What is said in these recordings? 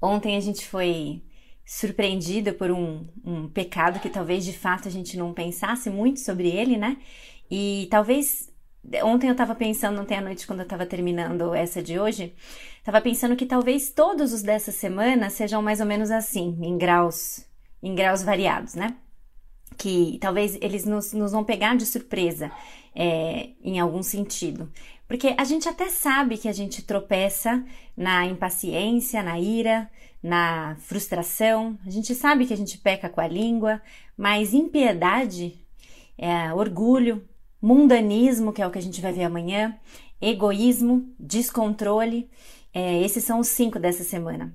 Ontem a gente foi surpreendida por um, um pecado que talvez de fato a gente não pensasse muito sobre ele, né? E talvez ontem eu estava pensando, ontem à noite, quando eu estava terminando essa de hoje, estava pensando que talvez todos os dessa semana sejam mais ou menos assim, em graus, em graus variados, né? Que talvez eles nos, nos vão pegar de surpresa é, em algum sentido. Porque a gente até sabe que a gente tropeça na impaciência, na ira, na frustração, a gente sabe que a gente peca com a língua, mas impiedade, é, orgulho, mundanismo, que é o que a gente vai ver amanhã, egoísmo, descontrole, é, esses são os cinco dessa semana.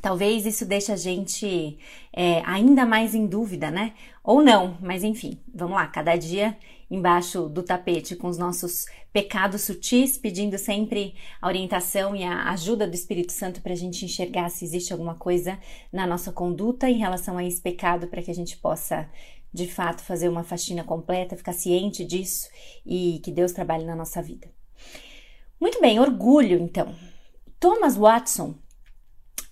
Talvez isso deixe a gente é, ainda mais em dúvida, né? Ou não, mas enfim, vamos lá, cada dia embaixo do tapete com os nossos pecados sutis, pedindo sempre a orientação e a ajuda do Espírito Santo para a gente enxergar se existe alguma coisa na nossa conduta em relação a esse pecado, para que a gente possa de fato fazer uma faxina completa, ficar ciente disso e que Deus trabalhe na nossa vida. Muito bem, orgulho então. Thomas Watson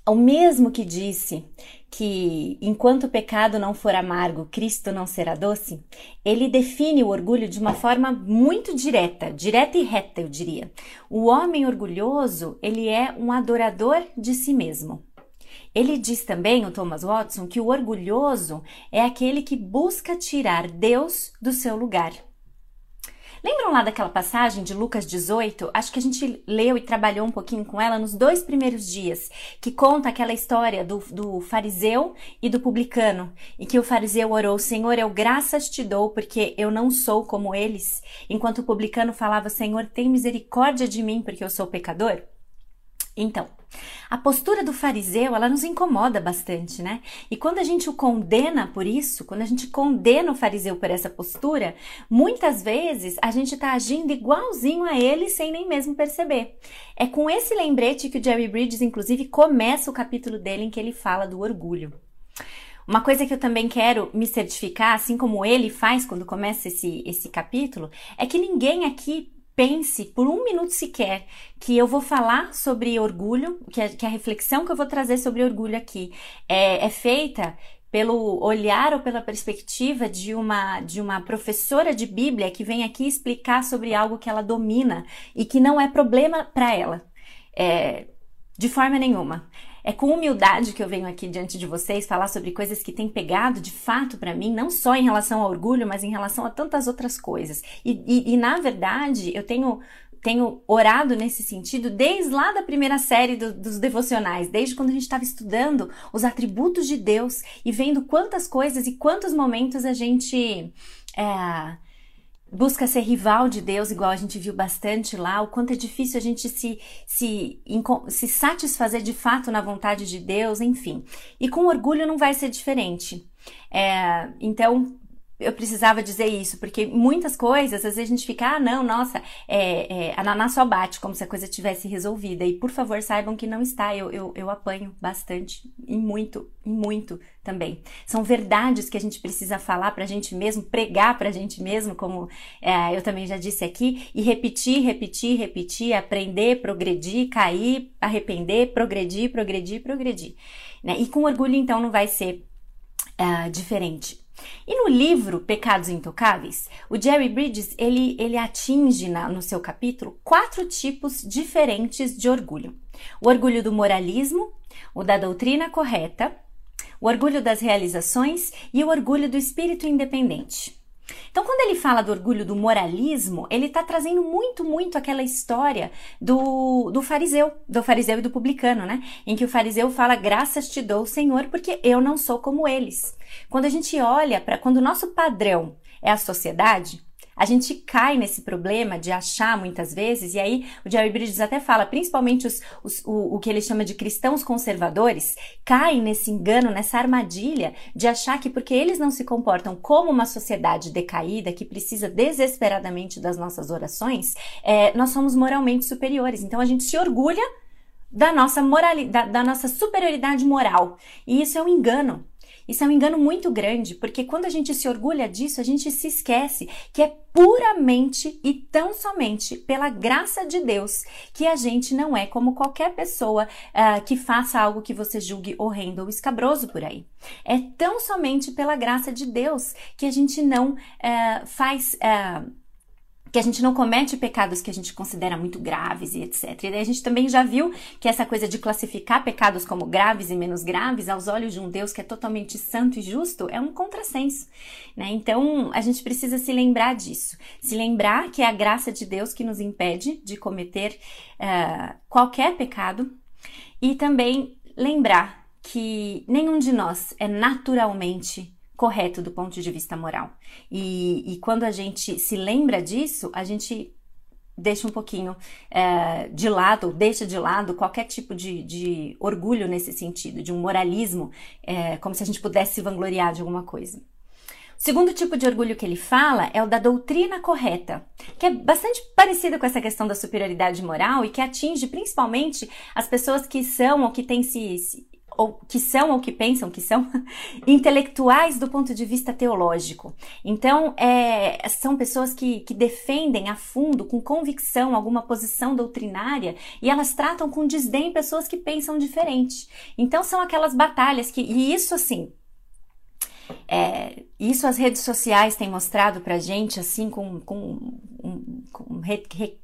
o mesmo que disse que enquanto o pecado não for amargo, Cristo não será doce, ele define o orgulho de uma forma muito direta, direta e reta, eu diria. O homem orgulhoso, ele é um adorador de si mesmo. Ele diz também, o Thomas Watson, que o orgulhoso é aquele que busca tirar Deus do seu lugar. Lembram lá daquela passagem de Lucas 18? Acho que a gente leu e trabalhou um pouquinho com ela nos dois primeiros dias, que conta aquela história do, do fariseu e do publicano, e que o fariseu orou: Senhor, eu graças te dou, porque eu não sou como eles, enquanto o publicano falava: Senhor, tem misericórdia de mim, porque eu sou pecador. Então, a postura do fariseu, ela nos incomoda bastante, né? E quando a gente o condena por isso, quando a gente condena o fariseu por essa postura, muitas vezes a gente está agindo igualzinho a ele sem nem mesmo perceber. É com esse lembrete que o Jerry Bridges, inclusive, começa o capítulo dele em que ele fala do orgulho. Uma coisa que eu também quero me certificar, assim como ele faz quando começa esse, esse capítulo, é que ninguém aqui pense por um minuto sequer que eu vou falar sobre orgulho, que a, que a reflexão que eu vou trazer sobre orgulho aqui é, é feita pelo olhar ou pela perspectiva de uma de uma professora de Bíblia que vem aqui explicar sobre algo que ela domina e que não é problema para ela. É, de forma nenhuma. É com humildade que eu venho aqui diante de vocês falar sobre coisas que têm pegado de fato para mim, não só em relação ao orgulho, mas em relação a tantas outras coisas. E, e, e na verdade, eu tenho tenho orado nesse sentido desde lá da primeira série do, dos devocionais, desde quando a gente estava estudando os atributos de Deus e vendo quantas coisas e quantos momentos a gente é, busca ser rival de Deus, igual a gente viu bastante lá, o quanto é difícil a gente se, se, se satisfazer de fato na vontade de Deus, enfim. E com orgulho não vai ser diferente. É, então, eu precisava dizer isso, porque muitas coisas, às vezes a gente fica, ah, não, nossa, é, é, a Naná só bate, como se a coisa tivesse resolvida. E por favor, saibam que não está. Eu, eu, eu apanho bastante, e muito, e muito também. São verdades que a gente precisa falar pra gente mesmo, pregar pra gente mesmo, como é, eu também já disse aqui, e repetir, repetir, repetir, aprender, progredir, cair, arrepender, progredir, progredir, progredir. Né? E com orgulho, então, não vai ser uh, diferente. E no livro Pecados Intocáveis, o Jerry Bridges ele, ele atinge na, no seu capítulo quatro tipos diferentes de orgulho: o orgulho do moralismo, o da doutrina correta, o orgulho das realizações e o orgulho do espírito independente. Então, quando ele fala do orgulho do moralismo, ele está trazendo muito, muito aquela história do, do fariseu, do fariseu e do publicano, né? Em que o fariseu fala: Graças te dou, Senhor, porque eu não sou como eles. Quando a gente olha para. Quando o nosso padrão é a sociedade, a gente cai nesse problema de achar muitas vezes, e aí o Jerry Bridges até fala, principalmente os, os, o, o que ele chama de cristãos conservadores, caem nesse engano, nessa armadilha de achar que porque eles não se comportam como uma sociedade decaída que precisa desesperadamente das nossas orações, é, nós somos moralmente superiores. Então a gente se orgulha da nossa moralidade, da, da nossa superioridade moral. E isso é um engano. Isso é um engano muito grande, porque quando a gente se orgulha disso, a gente se esquece que é puramente e tão somente pela graça de Deus que a gente não é como qualquer pessoa uh, que faça algo que você julgue horrendo ou escabroso por aí. É tão somente pela graça de Deus que a gente não uh, faz. Uh, que a gente não comete pecados que a gente considera muito graves e etc. E daí a gente também já viu que essa coisa de classificar pecados como graves e menos graves aos olhos de um Deus que é totalmente santo e justo é um contrassenso, né? Então a gente precisa se lembrar disso, se lembrar que é a graça de Deus que nos impede de cometer uh, qualquer pecado e também lembrar que nenhum de nós é naturalmente correto do ponto de vista moral. E, e quando a gente se lembra disso, a gente deixa um pouquinho é, de lado, deixa de lado qualquer tipo de, de, orgulho nesse sentido, de um moralismo, é, como se a gente pudesse se vangloriar de alguma coisa. O segundo tipo de orgulho que ele fala é o da doutrina correta, que é bastante parecido com essa questão da superioridade moral e que atinge principalmente as pessoas que são ou que têm se, ou que são ou que pensam que são intelectuais do ponto de vista teológico. Então, é, são pessoas que, que defendem a fundo, com convicção, alguma posição doutrinária e elas tratam com desdém pessoas que pensam diferente. Então, são aquelas batalhas que, e isso assim, é, isso as redes sociais têm mostrado pra gente, assim, com, com, com, re, re,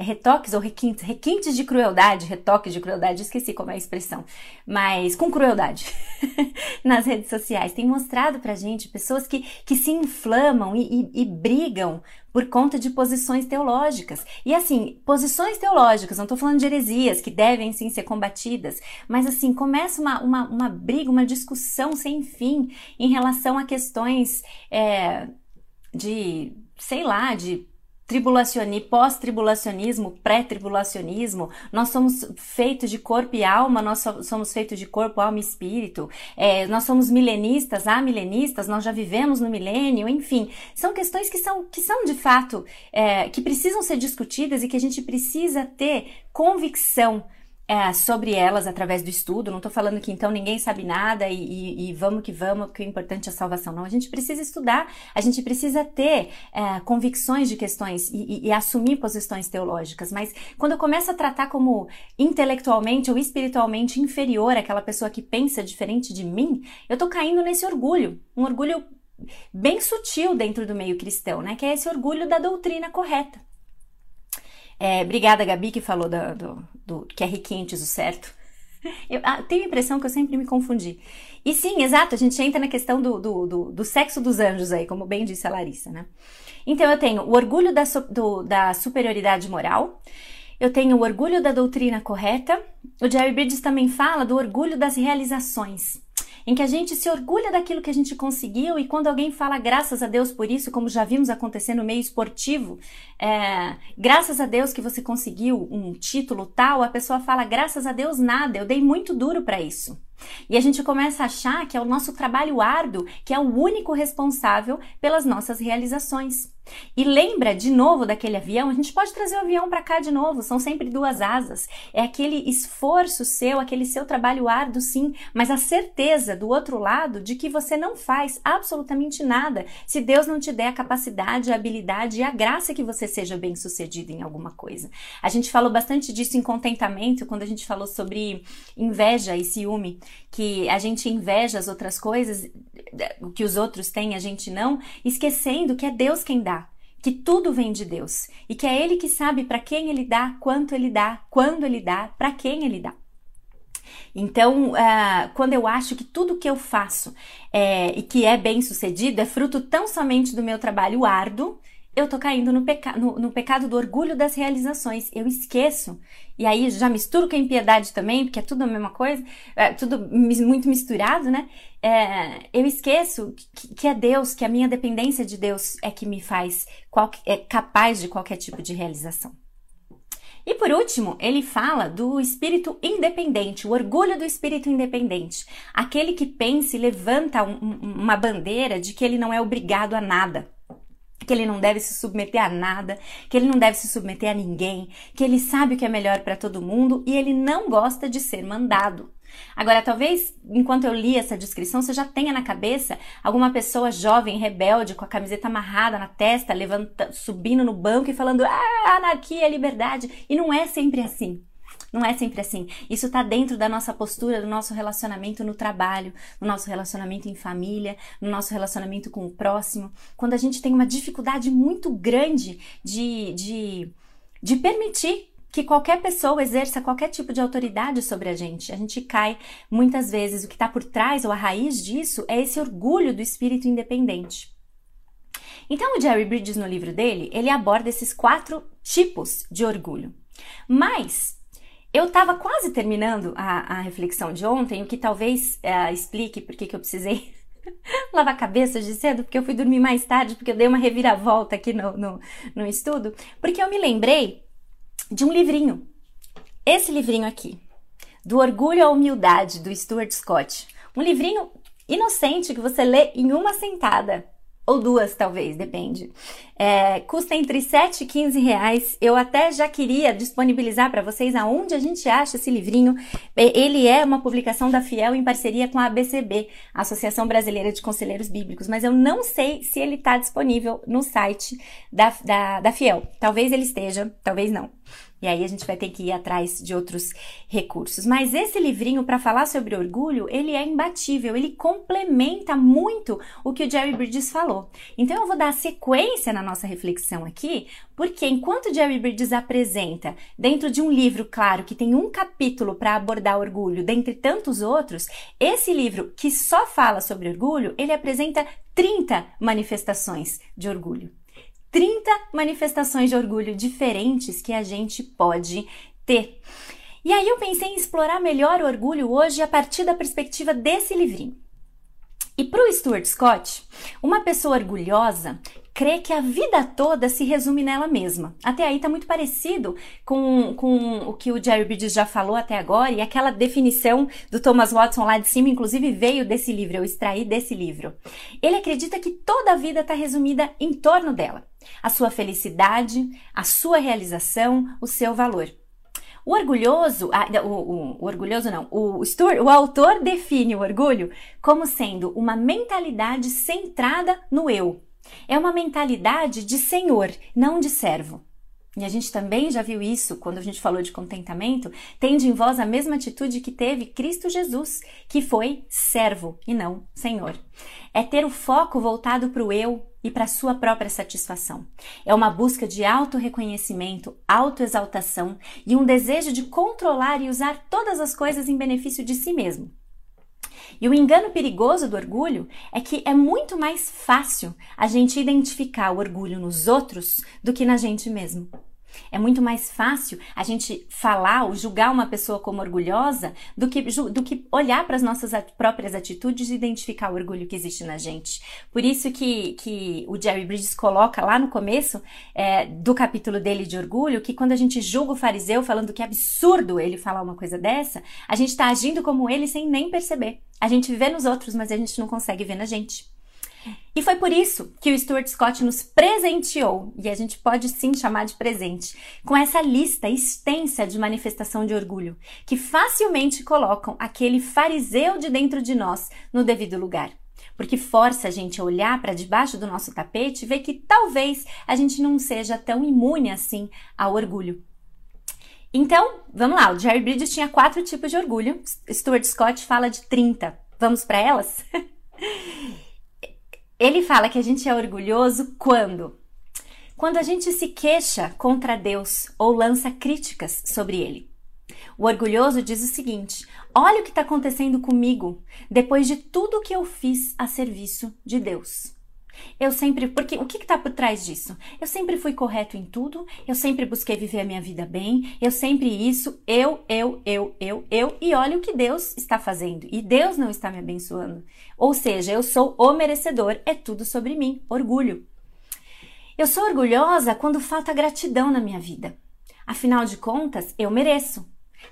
é retoques ou requintes, requintes de crueldade, retoques de crueldade, esqueci como é a expressão, mas com crueldade. Nas redes sociais. Tem mostrado pra gente pessoas que, que se inflamam e, e, e brigam por conta de posições teológicas. E assim, posições teológicas, não estou falando de heresias que devem sim ser combatidas, mas assim, começa uma, uma, uma briga, uma discussão sem fim em relação a questões é, de, sei lá, de tribulacionismo, pós-tribulacionismo, pré-tribulacionismo, nós somos feitos de corpo e alma, nós somos feitos de corpo, alma e espírito, é, nós somos milenistas, amilenistas, nós já vivemos no milênio, enfim, são questões que são, que são de fato, é, que precisam ser discutidas e que a gente precisa ter convicção é, sobre elas através do estudo. Não estou falando que então ninguém sabe nada e, e, e, vamos que vamos, porque o importante é a salvação. Não, a gente precisa estudar, a gente precisa ter é, convicções de questões e, e, assumir posições teológicas. Mas quando eu começo a tratar como intelectualmente ou espiritualmente inferior aquela pessoa que pensa diferente de mim, eu estou caindo nesse orgulho, um orgulho bem sutil dentro do meio cristão, né? Que é esse orgulho da doutrina correta. É, obrigada, Gabi, que falou do, do, do que é riquintes, o certo. Eu ah, tenho a impressão que eu sempre me confundi. E sim, exato, a gente entra na questão do, do, do, do sexo dos anjos aí, como bem disse a Larissa, né? Então eu tenho o orgulho da, do, da superioridade moral, eu tenho o orgulho da doutrina correta, o Jerry Bridges também fala do orgulho das realizações em que a gente se orgulha daquilo que a gente conseguiu e quando alguém fala graças a Deus por isso, como já vimos acontecer no meio esportivo, é, graças a Deus que você conseguiu um título tal, a pessoa fala graças a Deus nada, eu dei muito duro para isso. E a gente começa a achar que é o nosso trabalho árduo que é o único responsável pelas nossas realizações. E lembra de novo daquele avião? A gente pode trazer o avião para cá de novo, são sempre duas asas. É aquele esforço seu, aquele seu trabalho árduo, sim, mas a certeza do outro lado de que você não faz absolutamente nada se Deus não te der a capacidade, a habilidade e a graça que você seja bem sucedido em alguma coisa. A gente falou bastante disso em contentamento quando a gente falou sobre inveja e ciúme que a gente inveja as outras coisas que os outros têm, a gente não, esquecendo que é Deus quem dá, que tudo vem de Deus e que é Ele que sabe para quem Ele dá, quanto Ele dá, quando Ele dá, para quem Ele dá. Então, uh, quando eu acho que tudo que eu faço é, e que é bem sucedido é fruto tão somente do meu trabalho árduo, eu tô caindo no, peca no, no, pecado do orgulho das realizações. Eu esqueço. E aí já misturo com a impiedade também, porque é tudo a mesma coisa, é tudo muito misturado, né? É, eu esqueço que, que, é Deus, que a minha dependência de Deus é que me faz qual, é capaz de qualquer tipo de realização. E por último, ele fala do espírito independente, o orgulho do espírito independente. Aquele que pensa e levanta um, uma bandeira de que ele não é obrigado a nada que ele não deve se submeter a nada, que ele não deve se submeter a ninguém, que ele sabe o que é melhor para todo mundo e ele não gosta de ser mandado. Agora, talvez enquanto eu li essa descrição, você já tenha na cabeça alguma pessoa jovem, rebelde, com a camiseta amarrada na testa, levanta, subindo no banco e falando: ah, anarquia, liberdade. E não é sempre assim. Não é sempre assim. Isso está dentro da nossa postura, do nosso relacionamento no trabalho, no nosso relacionamento em família, no nosso relacionamento com o próximo. Quando a gente tem uma dificuldade muito grande de, de, de permitir que qualquer pessoa exerça qualquer tipo de autoridade sobre a gente. A gente cai muitas vezes. O que está por trás ou a raiz disso é esse orgulho do espírito independente. Então, o Jerry Bridges, no livro dele, ele aborda esses quatro tipos de orgulho. Mas eu estava quase terminando a, a, reflexão de ontem, o que talvez é, explique por que eu precisei lavar a cabeça de cedo, porque eu fui dormir mais tarde, porque eu dei uma reviravolta aqui no, no, no estudo, porque eu me lembrei de um livrinho. Esse livrinho aqui, Do Orgulho à Humildade, do Stuart Scott. Um livrinho inocente que você lê em uma sentada. Ou duas, talvez, depende. É, custa entre 7 e 15 reais. Eu até já queria disponibilizar para vocês aonde a gente acha esse livrinho. Ele é uma publicação da Fiel em parceria com a ABCB, Associação Brasileira de Conselheiros Bíblicos, mas eu não sei se ele está disponível no site da, da, da Fiel. Talvez ele esteja, talvez não. E aí a gente vai ter que ir atrás de outros recursos. Mas esse livrinho para falar sobre orgulho, ele é imbatível, ele complementa muito o que o Jerry Bridges falou. Então eu vou dar sequência na nossa reflexão aqui, porque enquanto Jerry Bridges apresenta dentro de um livro, claro, que tem um capítulo para abordar orgulho, dentre tantos outros, esse livro que só fala sobre orgulho, ele apresenta 30 manifestações de orgulho. 30 manifestações de orgulho diferentes que a gente pode ter. E aí eu pensei em explorar melhor o orgulho hoje a partir da perspectiva desse livrinho. E para o Stuart Scott, uma pessoa orgulhosa crê que a vida toda se resume nela mesma. Até aí está muito parecido com, com o que o Jerry Bridges já falou até agora e aquela definição do Thomas Watson lá de cima, inclusive veio desse livro, eu extraí desse livro. Ele acredita que toda a vida está resumida em torno dela. A sua felicidade, a sua realização, o seu valor. O orgulhoso, o, o, o, orgulhoso não, o, o autor define o orgulho como sendo uma mentalidade centrada no eu, é uma mentalidade de senhor, não de servo. E a gente também já viu isso quando a gente falou de contentamento, tende em vós a mesma atitude que teve Cristo Jesus, que foi servo e não senhor. É ter o foco voltado para o eu e para a sua própria satisfação. É uma busca de auto-reconhecimento, autoexaltação e um desejo de controlar e usar todas as coisas em benefício de si mesmo. E o engano perigoso do orgulho é que é muito mais fácil a gente identificar o orgulho nos outros do que na gente mesmo. É muito mais fácil a gente falar ou julgar uma pessoa como orgulhosa do que, do que olhar para as nossas próprias atitudes e identificar o orgulho que existe na gente. Por isso que, que o Jerry Bridges coloca lá no começo é, do capítulo dele de orgulho que quando a gente julga o fariseu falando que é absurdo ele falar uma coisa dessa, a gente está agindo como ele sem nem perceber. A gente vê nos outros, mas a gente não consegue ver na gente. E foi por isso que o Stuart Scott nos presenteou, e a gente pode sim chamar de presente, com essa lista extensa de manifestação de orgulho, que facilmente colocam aquele fariseu de dentro de nós no devido lugar. Porque força a gente a olhar para debaixo do nosso tapete e ver que talvez a gente não seja tão imune assim ao orgulho. Então, vamos lá, o Jerry Bridges tinha quatro tipos de orgulho, Stuart Scott fala de 30. Vamos para elas? Ele fala que a gente é orgulhoso quando? Quando a gente se queixa contra Deus ou lança críticas sobre ele. O orgulhoso diz o seguinte: olha o que está acontecendo comigo depois de tudo que eu fiz a serviço de Deus. Eu sempre, porque o que está por trás disso? Eu sempre fui correto em tudo, eu sempre busquei viver a minha vida bem, eu sempre isso, eu, eu, eu, eu, eu, e olha o que Deus está fazendo. E Deus não está me abençoando. Ou seja, eu sou o merecedor, é tudo sobre mim, orgulho. Eu sou orgulhosa quando falta gratidão na minha vida. Afinal de contas, eu mereço.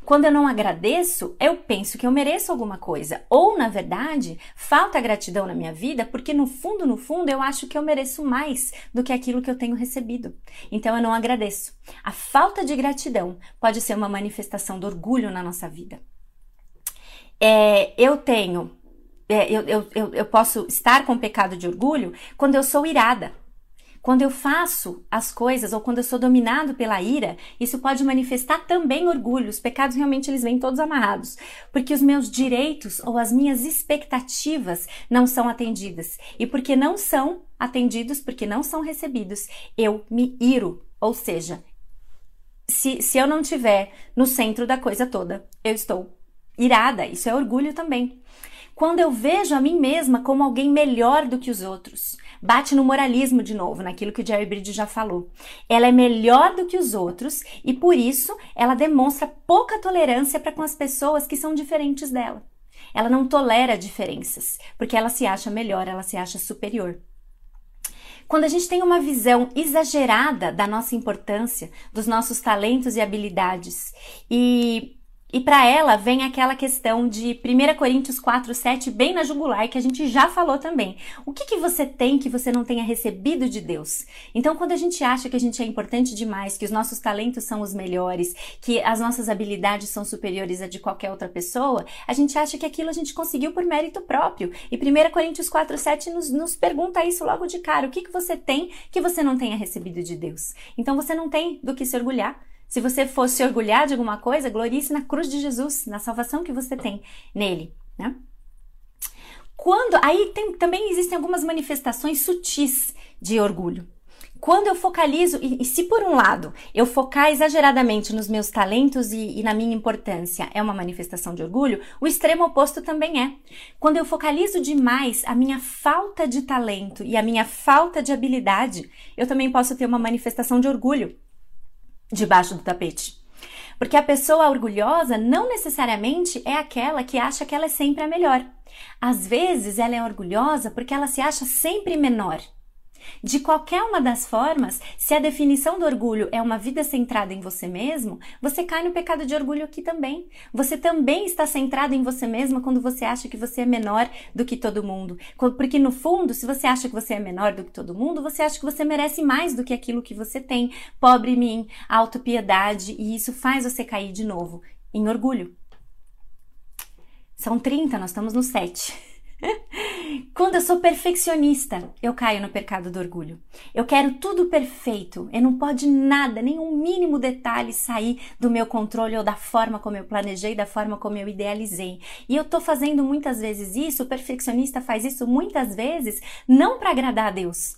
Quando eu não agradeço, eu penso que eu mereço alguma coisa. Ou, na verdade, falta gratidão na minha vida porque, no fundo, no fundo, eu acho que eu mereço mais do que aquilo que eu tenho recebido. Então, eu não agradeço. A falta de gratidão pode ser uma manifestação do orgulho na nossa vida. É, eu tenho. É, eu, eu, eu, posso estar com pecado de orgulho quando eu sou irada. Quando eu faço as coisas ou quando eu sou dominado pela ira, isso pode manifestar também orgulho. Os pecados realmente eles vêm todos amarrados, porque os meus direitos ou as minhas expectativas não são atendidas. E porque não são atendidos, porque não são recebidos, eu me iro. Ou seja, se, se eu não tiver no centro da coisa toda, eu estou irada. Isso é orgulho também. Quando eu vejo a mim mesma como alguém melhor do que os outros, bate no moralismo de novo, naquilo que o Jerry Bridge já falou. Ela é melhor do que os outros e por isso ela demonstra pouca tolerância para com as pessoas que são diferentes dela. Ela não tolera diferenças, porque ela se acha melhor, ela se acha superior. Quando a gente tem uma visão exagerada da nossa importância, dos nossos talentos e habilidades, e e para ela vem aquela questão de 1 Coríntios 4, 7, bem na jugular, que a gente já falou também. O que, que você tem que você não tenha recebido de Deus? Então, quando a gente acha que a gente é importante demais, que os nossos talentos são os melhores, que as nossas habilidades são superiores a de qualquer outra pessoa, a gente acha que aquilo a gente conseguiu por mérito próprio. E 1 Coríntios 4, 7 nos, nos pergunta isso logo de cara. O que, que você tem que você não tenha recebido de Deus? Então, você não tem do que se orgulhar. Se você fosse se orgulhar de alguma coisa, glorie-se na cruz de Jesus, na salvação que você tem nele, né? Quando aí tem, também existem algumas manifestações sutis de orgulho. Quando eu focalizo, e, e, se por um lado eu focar exageradamente nos meus talentos e, e, na minha importância é uma manifestação de orgulho, o extremo oposto também é. Quando eu focalizo demais a minha falta de talento e a minha falta de habilidade, eu também posso ter uma manifestação de orgulho debaixo do tapete. Porque a pessoa orgulhosa não necessariamente é aquela que acha que ela é sempre a melhor. Às vezes ela é orgulhosa porque ela se acha sempre menor. De qualquer uma das formas, se a definição do orgulho é uma vida centrada em você mesmo, você cai no pecado de orgulho aqui também. Você também está centrado em você mesma quando você acha que você é menor do que todo mundo. Porque no fundo, se você acha que você é menor do que todo mundo, você acha que você merece mais do que aquilo que você tem. Pobre mim, autopiedade, e isso faz você cair de novo em orgulho. São 30, nós estamos no 7. Quando eu sou perfeccionista, eu caio no pecado do orgulho. Eu quero tudo perfeito, e não pode nada, nenhum mínimo detalhe sair do meu controle ou da forma como eu planejei, da forma como eu idealizei. E eu tô fazendo muitas vezes isso, o perfeccionista faz isso muitas vezes, não para agradar a Deus.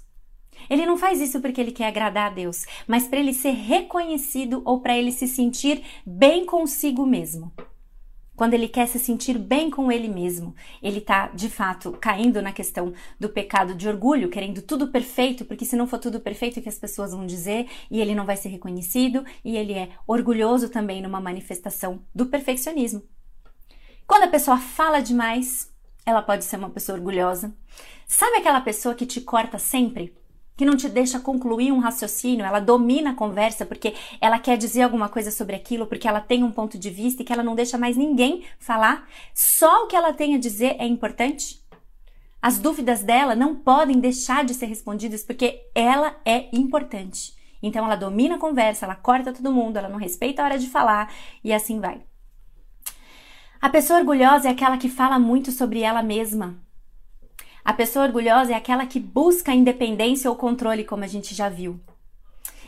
Ele não faz isso porque ele quer agradar a Deus, mas para ele ser reconhecido ou para ele se sentir bem consigo mesmo quando ele quer se sentir bem com ele mesmo, ele está de fato caindo na questão do pecado de orgulho, querendo tudo perfeito, porque se não for tudo perfeito, o que as pessoas vão dizer e ele não vai ser reconhecido, e ele é orgulhoso também numa manifestação do perfeccionismo. Quando a pessoa fala demais, ela pode ser uma pessoa orgulhosa. Sabe aquela pessoa que te corta sempre? Que não te deixa concluir um raciocínio, ela domina a conversa porque ela quer dizer alguma coisa sobre aquilo, porque ela tem um ponto de vista e que ela não deixa mais ninguém falar. Só o que ela tem a dizer é importante. As dúvidas dela não podem deixar de ser respondidas porque ela é importante. Então ela domina a conversa, ela corta todo mundo, ela não respeita a hora de falar e assim vai. A pessoa orgulhosa é aquela que fala muito sobre ela mesma, a pessoa orgulhosa é aquela que busca independência ou controle, como a gente já viu.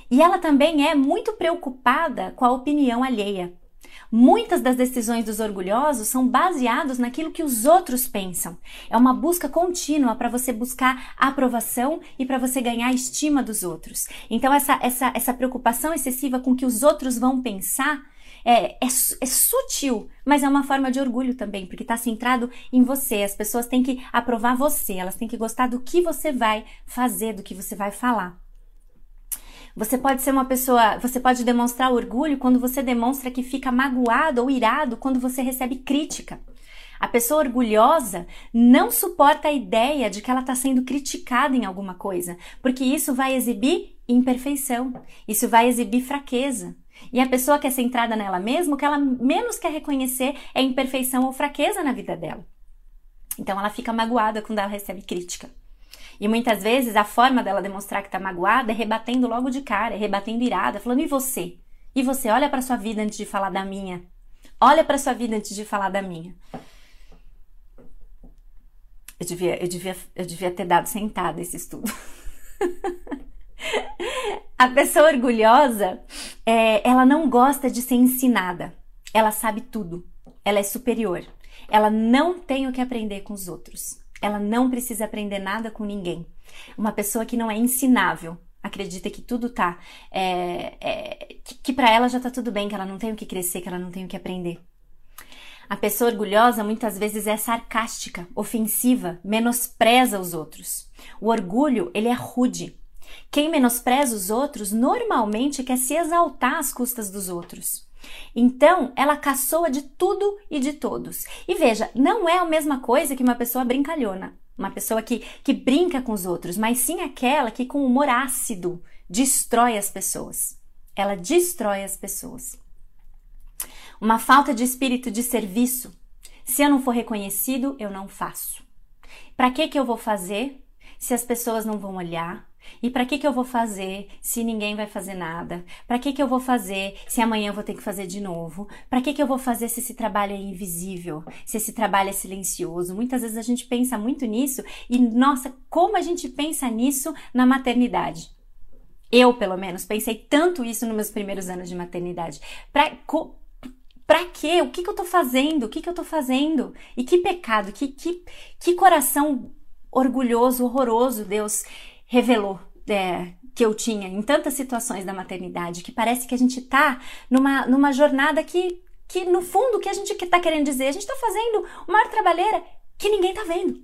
E ela também é muito preocupada com a opinião alheia. Muitas das decisões dos orgulhosos são baseadas naquilo que os outros pensam. É uma busca contínua para você buscar aprovação e para você ganhar a estima dos outros. Então, essa, essa, essa preocupação excessiva com o que os outros vão pensar é, é, é sutil, mas é uma forma de orgulho também, porque está centrado em você. As pessoas têm que aprovar você, elas têm que gostar do que você vai fazer, do que você vai falar. Você pode ser uma pessoa, você pode demonstrar orgulho quando você demonstra que fica magoado ou irado quando você recebe crítica. A pessoa orgulhosa não suporta a ideia de que ela está sendo criticada em alguma coisa, porque isso vai exibir imperfeição, isso vai exibir fraqueza. E a pessoa que é centrada nela mesma, o que ela menos quer reconhecer é imperfeição ou fraqueza na vida dela. Então ela fica magoada quando ela recebe crítica. E muitas vezes a forma dela demonstrar que está magoada é rebatendo logo de cara, é rebatendo irada, falando: e você? E você? Olha para sua vida antes de falar da minha. Olha para sua vida antes de falar da minha. Eu devia, eu devia, eu devia ter dado sentada esse estudo. a pessoa orgulhosa, é, ela não gosta de ser ensinada. Ela sabe tudo. Ela é superior. Ela não tem o que aprender com os outros. Ela não precisa aprender nada com ninguém. Uma pessoa que não é ensinável, acredita que tudo tá. É, é, que, que para ela já tá tudo bem, que ela não tem o que crescer, que ela não tem o que aprender. A pessoa orgulhosa muitas vezes é sarcástica, ofensiva, menospreza os outros. O orgulho, ele é rude. Quem menospreza os outros normalmente quer se exaltar às custas dos outros. Então, ela caçoa de tudo e de todos. E veja, não é a mesma coisa que uma pessoa brincalhona, uma pessoa que, que brinca com os outros, mas sim aquela que, com humor ácido, destrói as pessoas. Ela destrói as pessoas. Uma falta de espírito de serviço. Se eu não for reconhecido, eu não faço. Para que que eu vou fazer se as pessoas não vão olhar? E para que que eu vou fazer se ninguém vai fazer nada? Para que que eu vou fazer se amanhã eu vou ter que fazer de novo? Para que que eu vou fazer se esse trabalho é invisível? Se esse trabalho é silencioso? Muitas vezes a gente pensa muito nisso e nossa, como a gente pensa nisso na maternidade? Eu, pelo menos, pensei tanto isso nos meus primeiros anos de maternidade. Pra, Pra quê? O que, que eu tô fazendo? O que, que eu tô fazendo? E que pecado, que, que, que coração orgulhoso, horroroso Deus revelou é, que eu tinha em tantas situações da maternidade, que parece que a gente tá numa, numa jornada que, que, no fundo, o que a gente tá querendo dizer, a gente tá fazendo uma trabalheira que ninguém tá vendo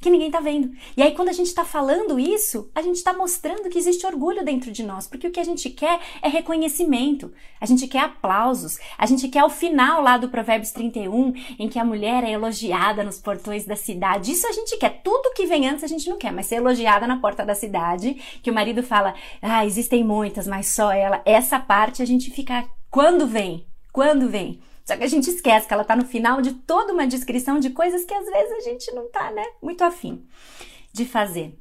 que ninguém tá vendo. E aí, quando a gente tá falando isso, a gente tá mostrando que existe orgulho dentro de nós, porque o que a gente quer é reconhecimento, a gente quer aplausos, a gente quer o final lá do Provérbios 31, em que a mulher é elogiada nos portões da cidade. Isso a gente quer. Tudo que vem antes a gente não quer, mas ser elogiada na porta da cidade, que o marido fala, ah, existem muitas, mas só ela. Essa parte a gente fica, quando vem? Quando vem? Só que a gente esquece que ela está no final de toda uma descrição de coisas que às vezes a gente não está, né, muito afim de fazer.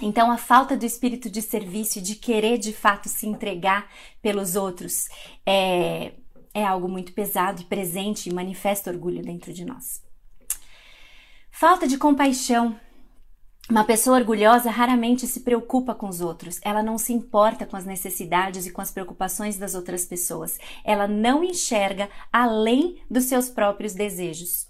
Então, a falta do espírito de serviço e de querer de fato se entregar pelos outros é, é algo muito pesado e presente e manifesta orgulho dentro de nós. Falta de compaixão uma pessoa orgulhosa raramente se preocupa com os outros, ela não se importa com as necessidades e com as preocupações das outras pessoas, ela não enxerga além dos seus próprios desejos.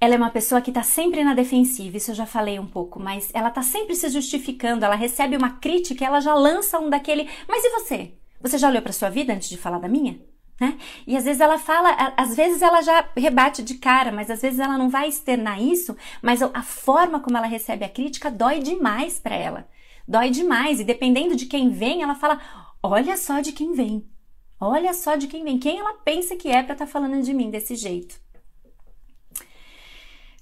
Ela é uma pessoa que está sempre na defensiva, isso eu já falei um pouco, mas ela está sempre se justificando, ela recebe uma crítica ela já lança um daquele. Mas e você? Você já olhou para sua vida antes de falar da minha? Né? E às vezes ela fala, às vezes ela já rebate de cara, mas às vezes ela não vai externar isso, mas a forma como ela recebe a crítica dói demais para ela. Dói demais, e dependendo de quem vem, ela fala: olha só de quem vem. Olha só de quem vem. Quem ela pensa que é para estar tá falando de mim desse jeito?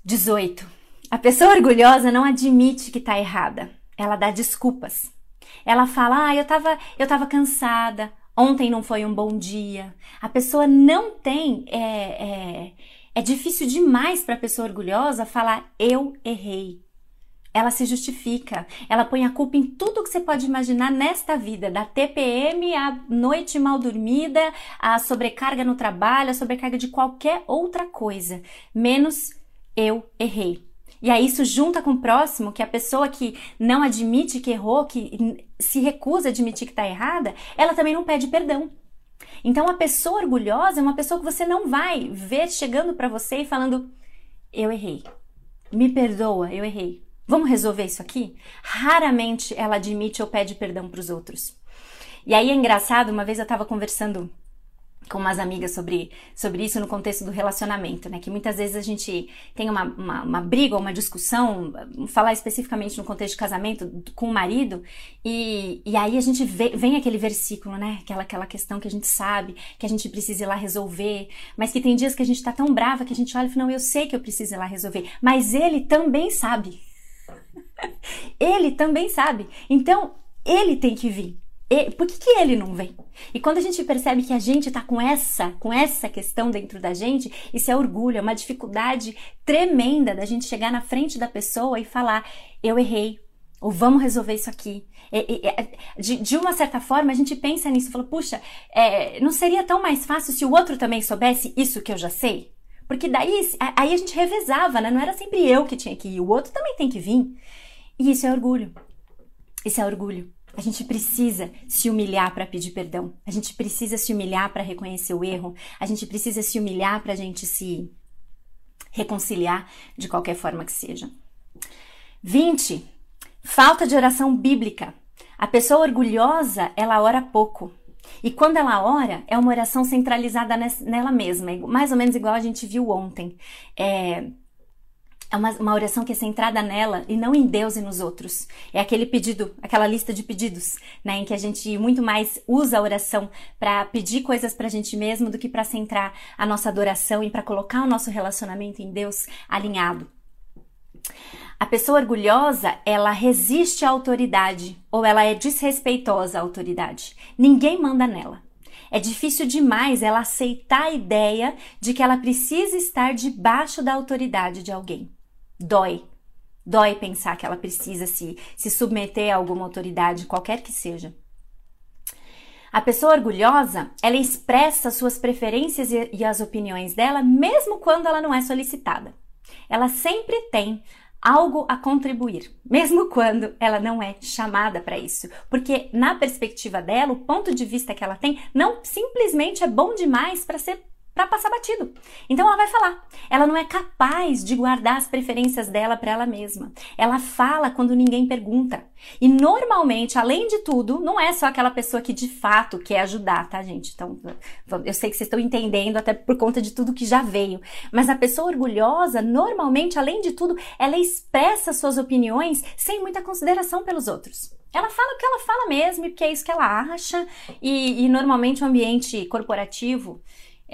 18. A pessoa orgulhosa não admite que está errada. Ela dá desculpas. Ela fala: "Ah, eu estava eu tava cansada. Ontem não foi um bom dia. A pessoa não tem. É, é, é difícil demais para a pessoa orgulhosa falar eu errei. Ela se justifica, ela põe a culpa em tudo que você pode imaginar nesta vida, da TPM, a noite mal dormida, a sobrecarga no trabalho, a sobrecarga de qualquer outra coisa, menos eu errei. E aí isso junta com o próximo, que a pessoa que não admite que errou, que se recusa a admitir que está errada, ela também não pede perdão. Então a pessoa orgulhosa é uma pessoa que você não vai ver chegando para você e falando: "Eu errei. Me perdoa, eu errei. Vamos resolver isso aqui?" Raramente ela admite ou pede perdão para os outros. E aí é engraçado, uma vez eu estava conversando com umas amigas sobre, sobre isso no contexto do relacionamento, né? Que muitas vezes a gente tem uma, uma, uma briga ou uma discussão, falar especificamente no contexto de casamento com o marido, e, e aí a gente vê, vem aquele versículo, né? Aquela, aquela questão que a gente sabe, que a gente precisa ir lá resolver, mas que tem dias que a gente tá tão brava que a gente olha e fala, não, eu sei que eu preciso ir lá resolver, mas ele também sabe. ele também sabe. Então, ele tem que vir por que, que ele não vem? E quando a gente percebe que a gente está com essa, com essa questão dentro da gente, isso é orgulho, é uma dificuldade tremenda da gente chegar na frente da pessoa e falar: eu errei, ou vamos resolver isso aqui. De, de uma certa forma, a gente pensa nisso e fala: puxa, é, não seria tão mais fácil se o outro também soubesse isso que eu já sei? Porque daí aí a gente revezava, né? Não era sempre eu que tinha que ir, o outro também tem que vir. E isso é orgulho. Isso é orgulho. A gente precisa se humilhar para pedir perdão. A gente precisa se humilhar para reconhecer o erro. A gente precisa se humilhar para a gente se reconciliar de qualquer forma que seja. 20. Falta de oração bíblica. A pessoa orgulhosa, ela ora pouco. E quando ela ora, é uma oração centralizada nela mesma, mais ou menos igual a gente viu ontem. É, é uma, uma oração que é centrada nela e não em Deus e nos outros. É aquele pedido, aquela lista de pedidos, né, em que a gente muito mais usa a oração para pedir coisas para a gente mesmo do que para centrar a nossa adoração e para colocar o nosso relacionamento em Deus alinhado. A pessoa orgulhosa, ela resiste à autoridade ou ela é desrespeitosa à autoridade. Ninguém manda nela. É difícil demais ela aceitar a ideia de que ela precisa estar debaixo da autoridade de alguém. Dói. Dói pensar que ela precisa se, se submeter a alguma autoridade, qualquer que seja. A pessoa orgulhosa, ela expressa suas preferências e, e as opiniões dela, mesmo quando ela não é solicitada. Ela sempre tem algo a contribuir, mesmo quando ela não é chamada para isso, porque na perspectiva dela, o ponto de vista que ela tem não simplesmente é bom demais para ser para passar batido. Então ela vai falar. Ela não é capaz de guardar as preferências dela para ela mesma. Ela fala quando ninguém pergunta. E normalmente, além de tudo, não é só aquela pessoa que de fato quer ajudar, tá, gente? Então, eu sei que vocês estão entendendo até por conta de tudo que já veio. Mas a pessoa orgulhosa, normalmente, além de tudo, ela expressa suas opiniões sem muita consideração pelos outros. Ela fala o que ela fala mesmo, porque é isso que ela acha, e, e normalmente o ambiente corporativo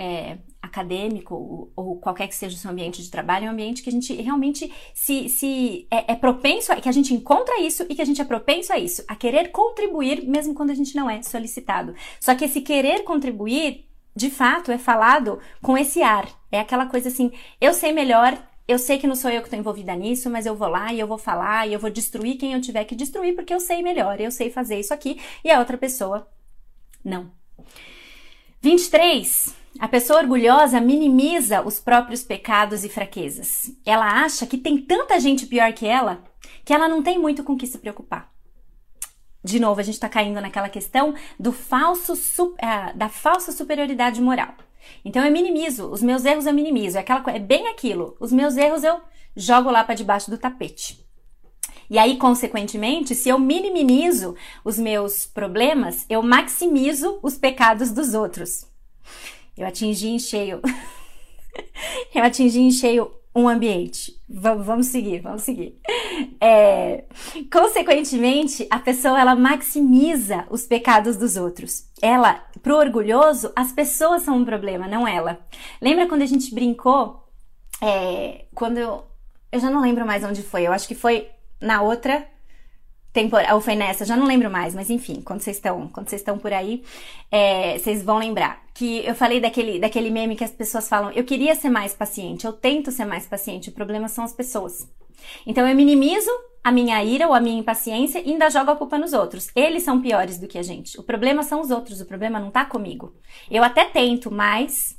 é, acadêmico ou, ou, qualquer que seja o seu ambiente de trabalho, é um ambiente que a gente realmente se, se é, é propenso, a, que a gente encontra isso e que a gente é propenso a isso, a querer contribuir mesmo quando a gente não é solicitado. Só que esse querer contribuir, de fato, é falado com esse ar. É aquela coisa assim, eu sei melhor, eu sei que não sou eu que estou envolvida nisso, mas eu vou lá e eu vou falar e eu vou destruir quem eu tiver que destruir porque eu sei melhor, eu sei fazer isso aqui e a outra pessoa não. 23. A pessoa orgulhosa minimiza os próprios pecados e fraquezas. Ela acha que tem tanta gente pior que ela que ela não tem muito com que se preocupar. De novo, a gente está caindo naquela questão do falso, uh, da falsa superioridade moral. Então eu minimizo, os meus erros eu minimizo, é, aquela, é bem aquilo. Os meus erros eu jogo lá para debaixo do tapete. E aí, consequentemente, se eu minimizo os meus problemas, eu maximizo os pecados dos outros. Eu atingi em cheio. eu atingi em cheio um ambiente. Vamos, vamos seguir, vamos seguir. É, consequentemente, a pessoa ela maximiza os pecados dos outros. Ela, pro orgulhoso, as pessoas são um problema, não ela. Lembra quando a gente brincou? É, quando eu, eu já não lembro mais onde foi. Eu acho que foi na outra temporada, ou foi nessa, já não lembro mais, mas enfim, quando vocês estão, quando vocês estão por aí, é, vocês vão lembrar que eu falei daquele, daquele meme que as pessoas falam, eu queria ser mais paciente, eu tento ser mais paciente, o problema são as pessoas. Então eu minimizo a minha ira ou a minha impaciência e ainda jogo a culpa nos outros. Eles são piores do que a gente. O problema são os outros, o problema não tá comigo. Eu até tento, mas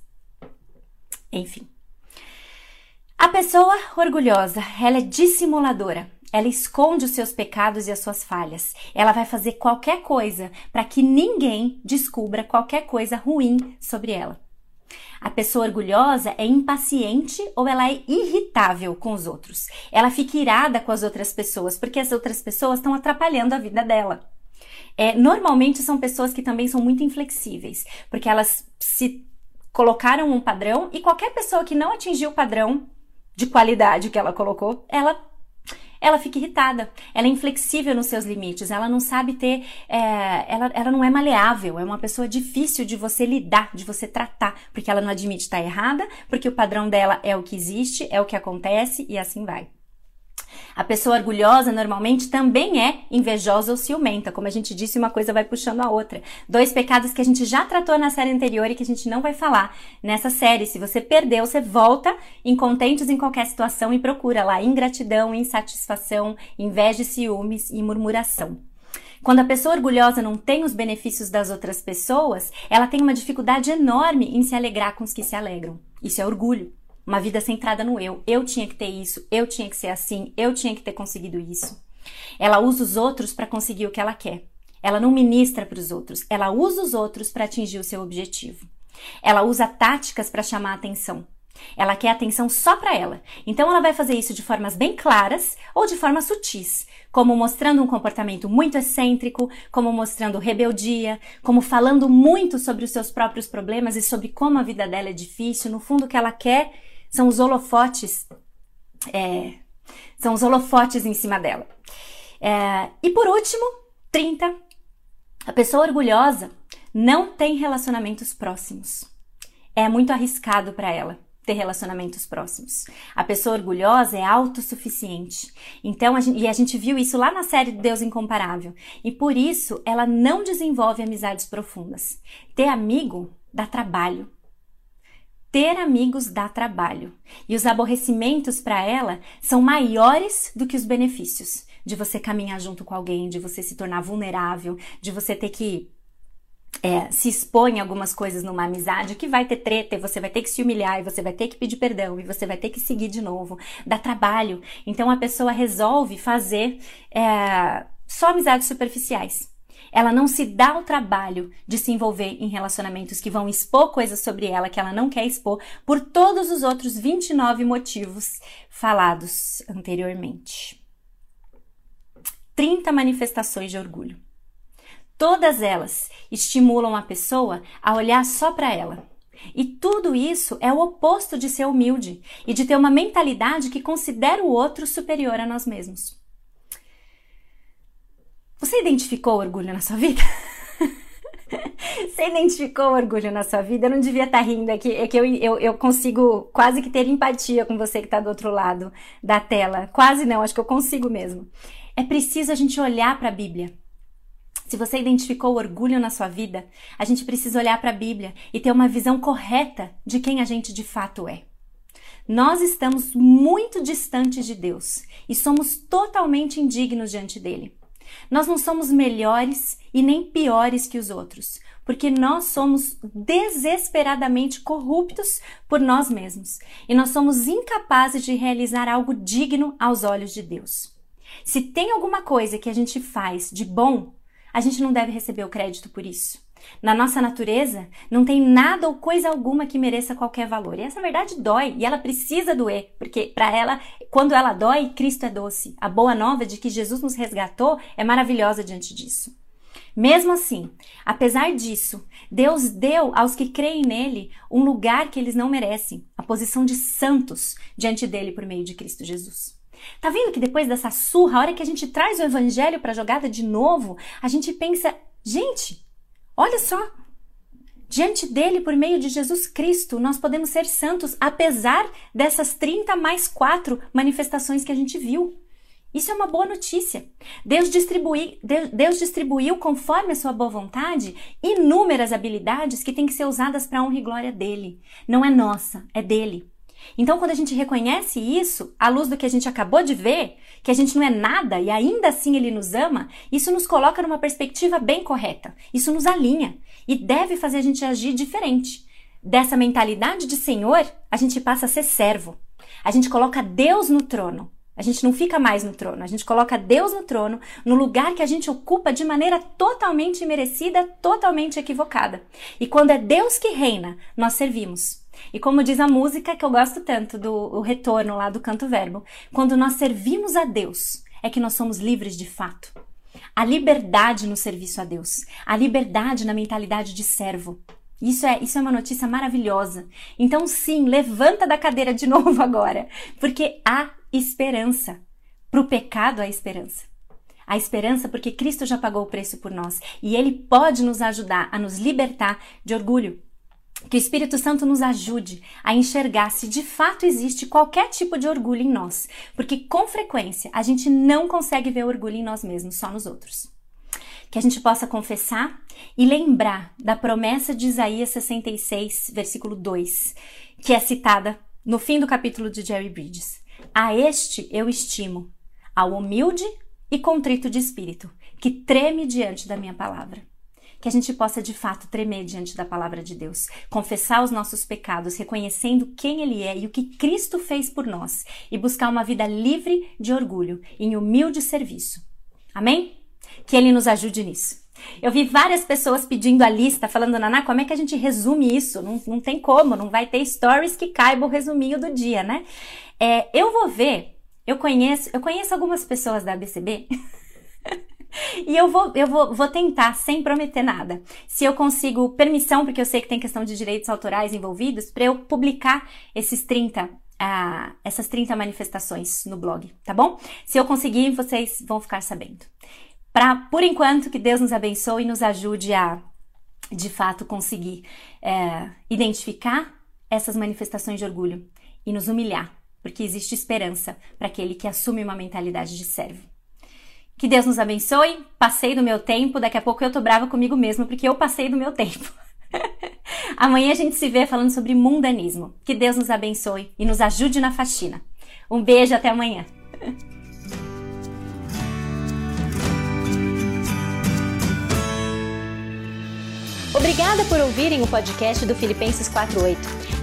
enfim. A pessoa orgulhosa, ela é dissimuladora. Ela esconde os seus pecados e as suas falhas. Ela vai fazer qualquer coisa para que ninguém descubra qualquer coisa ruim sobre ela. A pessoa orgulhosa é impaciente ou ela é irritável com os outros. Ela fica irada com as outras pessoas porque as outras pessoas estão atrapalhando a vida dela. É, normalmente são pessoas que também são muito inflexíveis, porque elas se colocaram um padrão e qualquer pessoa que não atingiu o padrão de qualidade que ela colocou, ela ela fica irritada, ela é inflexível nos seus limites, ela não sabe ter, é, ela, ela não é maleável, é uma pessoa difícil de você lidar, de você tratar, porque ela não admite estar errada, porque o padrão dela é o que existe, é o que acontece e assim vai. A pessoa orgulhosa normalmente também é invejosa ou ciumenta. Como a gente disse, uma coisa vai puxando a outra. Dois pecados que a gente já tratou na série anterior e que a gente não vai falar nessa série. Se você perdeu, você volta incontentes em qualquer situação e procura lá ingratidão, insatisfação, inveja, ciúmes e murmuração. Quando a pessoa orgulhosa não tem os benefícios das outras pessoas, ela tem uma dificuldade enorme em se alegrar com os que se alegram. Isso é orgulho. Uma vida centrada no eu. Eu tinha que ter isso, eu tinha que ser assim, eu tinha que ter conseguido isso. Ela usa os outros para conseguir o que ela quer. Ela não ministra para os outros, ela usa os outros para atingir o seu objetivo. Ela usa táticas para chamar a atenção. Ela quer atenção só para ela. Então ela vai fazer isso de formas bem claras ou de formas sutis, como mostrando um comportamento muito excêntrico, como mostrando rebeldia, como falando muito sobre os seus próprios problemas e sobre como a vida dela é difícil. No fundo, o que ela quer são os holofotes, é, são os holofotes em cima dela. É, e por último, 30. A pessoa orgulhosa não tem relacionamentos próximos. É muito arriscado para ela ter relacionamentos próximos. A pessoa orgulhosa é autossuficiente. Então, a gente, e a gente viu isso lá na série Deus Incomparável. E por isso ela não desenvolve amizades profundas. Ter amigo dá trabalho. Ter amigos dá trabalho. E os aborrecimentos para ela são maiores do que os benefícios de você caminhar junto com alguém, de você se tornar vulnerável, de você ter que é, se expor em algumas coisas numa amizade que vai ter treta e você vai ter que se humilhar e você vai ter que pedir perdão e você vai ter que seguir de novo. Dá trabalho. Então a pessoa resolve fazer é, só amizades superficiais. Ela não se dá o trabalho de se envolver em relacionamentos que vão expor coisas sobre ela que ela não quer expor por todos os outros 29 motivos falados anteriormente. 30 manifestações de orgulho. Todas elas estimulam a pessoa a olhar só para ela. E tudo isso é o oposto de ser humilde e de ter uma mentalidade que considera o outro superior a nós mesmos. Você identificou orgulho na sua vida? Você identificou orgulho na sua vida? Eu não devia estar tá rindo aqui, é que eu, eu, eu consigo quase que ter empatia com você que está do outro lado da tela. Quase não, acho que eu consigo mesmo. É preciso a gente olhar para a Bíblia. Se você identificou orgulho na sua vida, a gente precisa olhar para a Bíblia e ter uma visão correta de quem a gente de fato é. Nós estamos muito distantes de Deus e somos totalmente indignos diante dele. Nós não somos melhores e nem piores que os outros, porque nós somos desesperadamente corruptos por nós mesmos e nós somos incapazes de realizar algo digno aos olhos de Deus. Se tem alguma coisa que a gente faz de bom, a gente não deve receber o crédito por isso. Na nossa natureza, não tem nada ou coisa alguma que mereça qualquer valor. E essa verdade dói, e ela precisa doer, porque para ela, quando ela dói, Cristo é doce. A boa nova de que Jesus nos resgatou é maravilhosa diante disso. Mesmo assim, apesar disso, Deus deu aos que creem nele um lugar que eles não merecem, a posição de santos diante dele por meio de Cristo Jesus. Tá vendo que depois dessa surra, a hora que a gente traz o evangelho para a jogada de novo, a gente pensa, gente, Olha só! Diante dele, por meio de Jesus Cristo, nós podemos ser santos, apesar dessas 30 mais 4 manifestações que a gente viu. Isso é uma boa notícia. Deus, distribui, Deus distribuiu, conforme a sua boa vontade, inúmeras habilidades que têm que ser usadas para a honra e glória dele. Não é nossa, é dele. Então, quando a gente reconhece isso, à luz do que a gente acabou de ver, que a gente não é nada e ainda assim ele nos ama, isso nos coloca numa perspectiva bem correta. Isso nos alinha e deve fazer a gente agir diferente. Dessa mentalidade de Senhor, a gente passa a ser servo. A gente coloca Deus no trono. A gente não fica mais no trono, a gente coloca Deus no trono, no lugar que a gente ocupa de maneira totalmente imerecida, totalmente equivocada. E quando é Deus que reina, nós servimos. E como diz a música que eu gosto tanto do retorno lá do canto verbo, quando nós servimos a Deus, é que nós somos livres de fato. a liberdade no serviço a Deus, a liberdade na mentalidade de servo. Isso é, isso é uma notícia maravilhosa. Então, sim, levanta da cadeira de novo agora, porque há esperança. Para o pecado há esperança. A esperança porque Cristo já pagou o preço por nós e Ele pode nos ajudar a nos libertar de orgulho. Que o Espírito Santo nos ajude a enxergar se de fato existe qualquer tipo de orgulho em nós, porque com frequência a gente não consegue ver orgulho em nós mesmos, só nos outros. Que a gente possa confessar e lembrar da promessa de Isaías 66, versículo 2, que é citada no fim do capítulo de Jerry Bridges. A este eu estimo, ao humilde e contrito de espírito, que treme diante da minha palavra que a gente possa de fato tremer diante da palavra de Deus, confessar os nossos pecados, reconhecendo quem Ele é e o que Cristo fez por nós, e buscar uma vida livre de orgulho, em humilde serviço. Amém? Que Ele nos ajude nisso. Eu vi várias pessoas pedindo a lista, falando, Naná, como é que a gente resume isso? Não, não tem como, não vai ter stories que caibam o resuminho do dia, né? É, eu vou ver, eu conheço, eu conheço algumas pessoas da ABCB E eu vou, eu vou, vou tentar, sem prometer nada. Se eu consigo permissão, porque eu sei que tem questão de direitos autorais envolvidos, para eu publicar esses 30 ah, essas 30 manifestações no blog, tá bom? Se eu conseguir, vocês vão ficar sabendo. Pra, por enquanto, que Deus nos abençoe e nos ajude a, de fato, conseguir é, identificar essas manifestações de orgulho e nos humilhar, porque existe esperança para aquele que assume uma mentalidade de servo. Que Deus nos abençoe. Passei do meu tempo, daqui a pouco eu tô brava comigo mesmo porque eu passei do meu tempo. Amanhã a gente se vê falando sobre mundanismo. Que Deus nos abençoe e nos ajude na faxina. Um beijo, até amanhã. Obrigada por ouvirem o podcast do Filipenses 48.